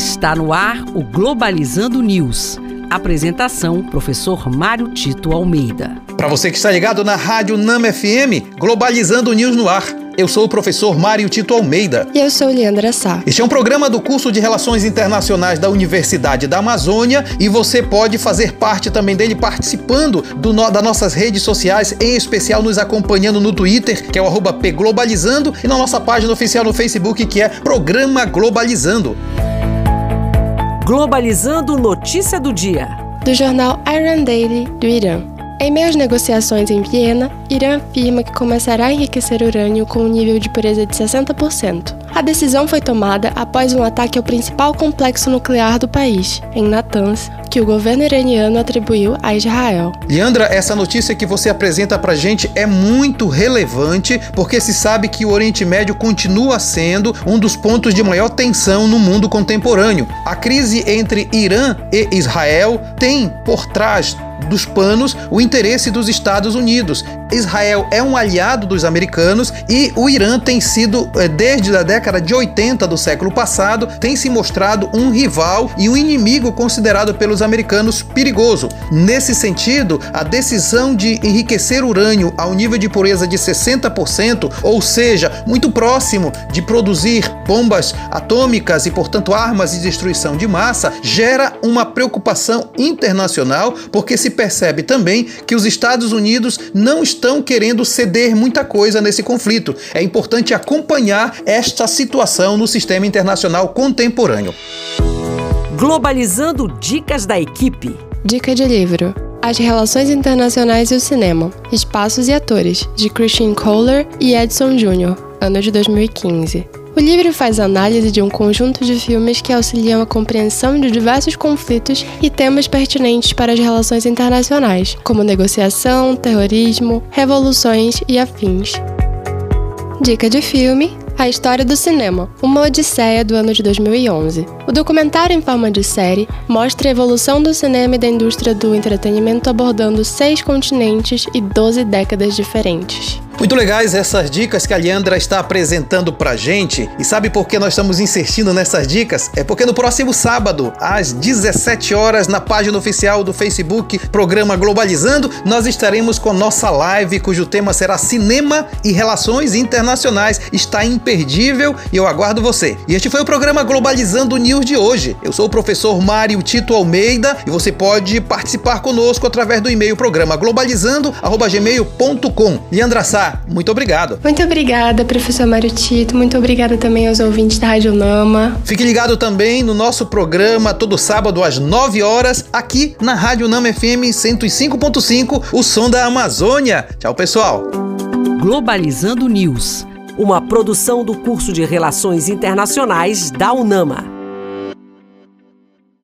Está no ar o Globalizando News. Apresentação: Professor Mário Tito Almeida. Para você que está ligado na Rádio Nama FM, Globalizando News no ar. Eu sou o professor Mário Tito Almeida. E eu sou Leandra Sá. Este é um programa do curso de Relações Internacionais da Universidade da Amazônia e você pode fazer parte também dele participando do no, das nossas redes sociais, em especial nos acompanhando no Twitter, que é o arroba pglobalizando, e na nossa página oficial no Facebook, que é Programa Globalizando. Globalizando Notícia do Dia. Do jornal Iran Daily do Irã. Em meio às negociações em Viena, Irã afirma que começará a enriquecer urânio com um nível de pureza de 60%. A decisão foi tomada após um ataque ao principal complexo nuclear do país, em Natanz, que o governo iraniano atribuiu a Israel. Leandra, essa notícia que você apresenta pra gente é muito relevante, porque se sabe que o Oriente Médio continua sendo um dos pontos de maior tensão no mundo contemporâneo. A crise entre Irã e Israel tem por trás dos panos o interesse dos Estados Unidos. Israel é um aliado dos americanos e o Irã tem sido, eh, desde a década de 80 do século passado, tem se mostrado um rival e um inimigo considerado pelos americanos perigoso. Nesse sentido, a decisão de enriquecer urânio ao nível de pureza de 60%, ou seja, muito próximo de produzir bombas atômicas e, portanto, armas de destruição de massa, gera uma preocupação internacional, porque se percebe também que os Estados Unidos não estão querendo ceder muita coisa nesse conflito. É importante acompanhar esta situação no sistema internacional contemporâneo. Globalizando dicas da equipe. Dica de livro. As Relações Internacionais e o Cinema, Espaços e Atores, de Christine Kohler e Edson Jr., ano de 2015. O livro faz análise de um conjunto de filmes que auxiliam a compreensão de diversos conflitos e temas pertinentes para as relações internacionais, como negociação, terrorismo, revoluções e afins. Dica de filme: A História do Cinema, uma odisseia do ano de 2011. O documentário em forma de série mostra a evolução do cinema e da indústria do entretenimento abordando seis continentes e 12 décadas diferentes. Muito legais essas dicas que a Leandra está apresentando pra gente. E sabe por que nós estamos insistindo nessas dicas? É porque no próximo sábado, às 17 horas, na página oficial do Facebook Programa Globalizando, nós estaremos com nossa live, cujo tema será Cinema e Relações Internacionais. Está imperdível e eu aguardo você. E este foi o programa Globalizando News de hoje. Eu sou o professor Mário Tito Almeida e você pode participar conosco através do e-mail programa globalizando@gmail.com. Leandra Sá, muito obrigado. Muito obrigada, professor Mário Tito. Muito obrigada também aos ouvintes da Rádio Nama. Fique ligado também no nosso programa todo sábado às 9 horas, aqui na Rádio Nama FM 105.5, o som da Amazônia. Tchau, pessoal. Globalizando News, uma produção do curso de Relações Internacionais da UNAMA.